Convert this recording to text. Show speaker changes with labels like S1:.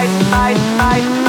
S1: I, I, I.